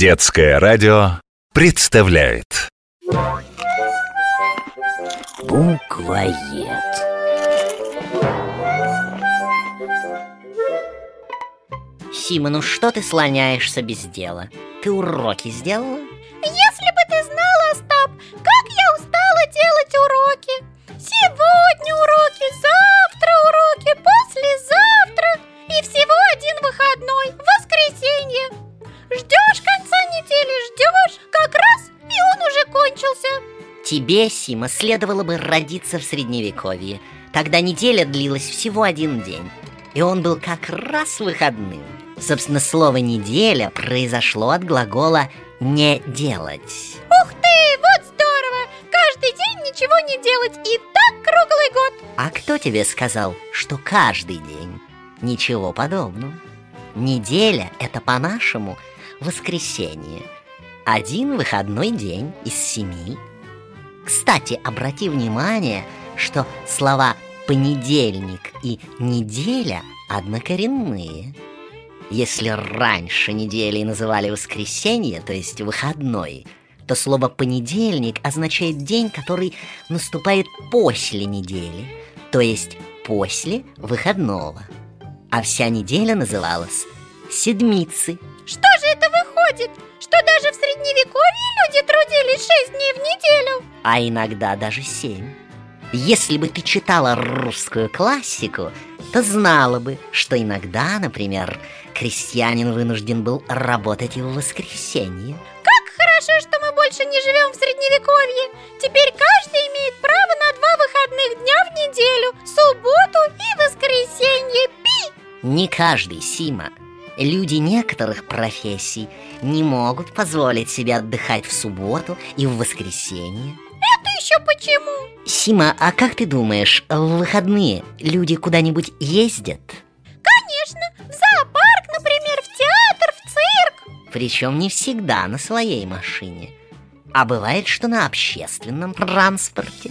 Детское радио представляет Буквоед. Сима, ну что ты слоняешься без дела? Ты уроки сделала? Если Тебе, Сима, следовало бы родиться в Средневековье. Тогда неделя длилась всего один день. И он был как раз выходным. Собственно, слово «неделя» произошло от глагола «не делать». Ух ты, вот здорово! Каждый день ничего не делать, и так круглый год. А кто тебе сказал, что каждый день? Ничего подобного. Неделя — это по-нашему воскресенье. Один выходной день из семи. Кстати, обрати внимание, что слова «понедельник» и «неделя» однокоренные. Если раньше неделей называли воскресенье, то есть выходной, то слово «понедельник» означает день, который наступает после недели, то есть после выходного. А вся неделя называлась седмицей. Что же это выходит? Что даже в средневековье а иногда даже семь. Если бы ты читала русскую классику, то знала бы, что иногда, например, крестьянин вынужден был работать и в воскресенье. Как хорошо, что мы больше не живем в средневековье. Теперь каждый имеет право на два выходных дня в неделю, субботу и воскресенье. Пи! Не каждый, Сима. Люди некоторых профессий не могут позволить себе отдыхать в субботу и в воскресенье. Еще почему? Сима, а как ты думаешь, в выходные люди куда-нибудь ездят? Конечно, в зоопарк, например, в театр, в цирк. Причем не всегда на своей машине. А бывает, что на общественном транспорте.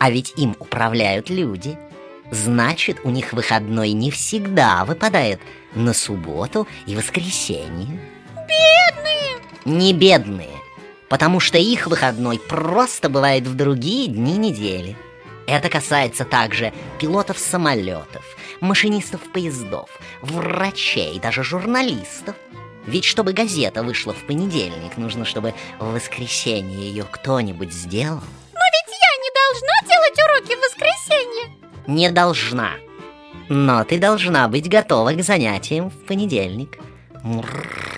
А ведь им управляют люди. Значит, у них выходной не всегда выпадает на субботу и воскресенье. Бедные! Не бедные, потому что их выходной просто бывает в другие дни недели. Это касается также пилотов самолетов, машинистов поездов, врачей, даже журналистов. Ведь чтобы газета вышла в понедельник, нужно, чтобы в воскресенье ее кто-нибудь сделал. Но ведь я не должна делать уроки в воскресенье. Не должна. Но ты должна быть готова к занятиям в понедельник. Мурр.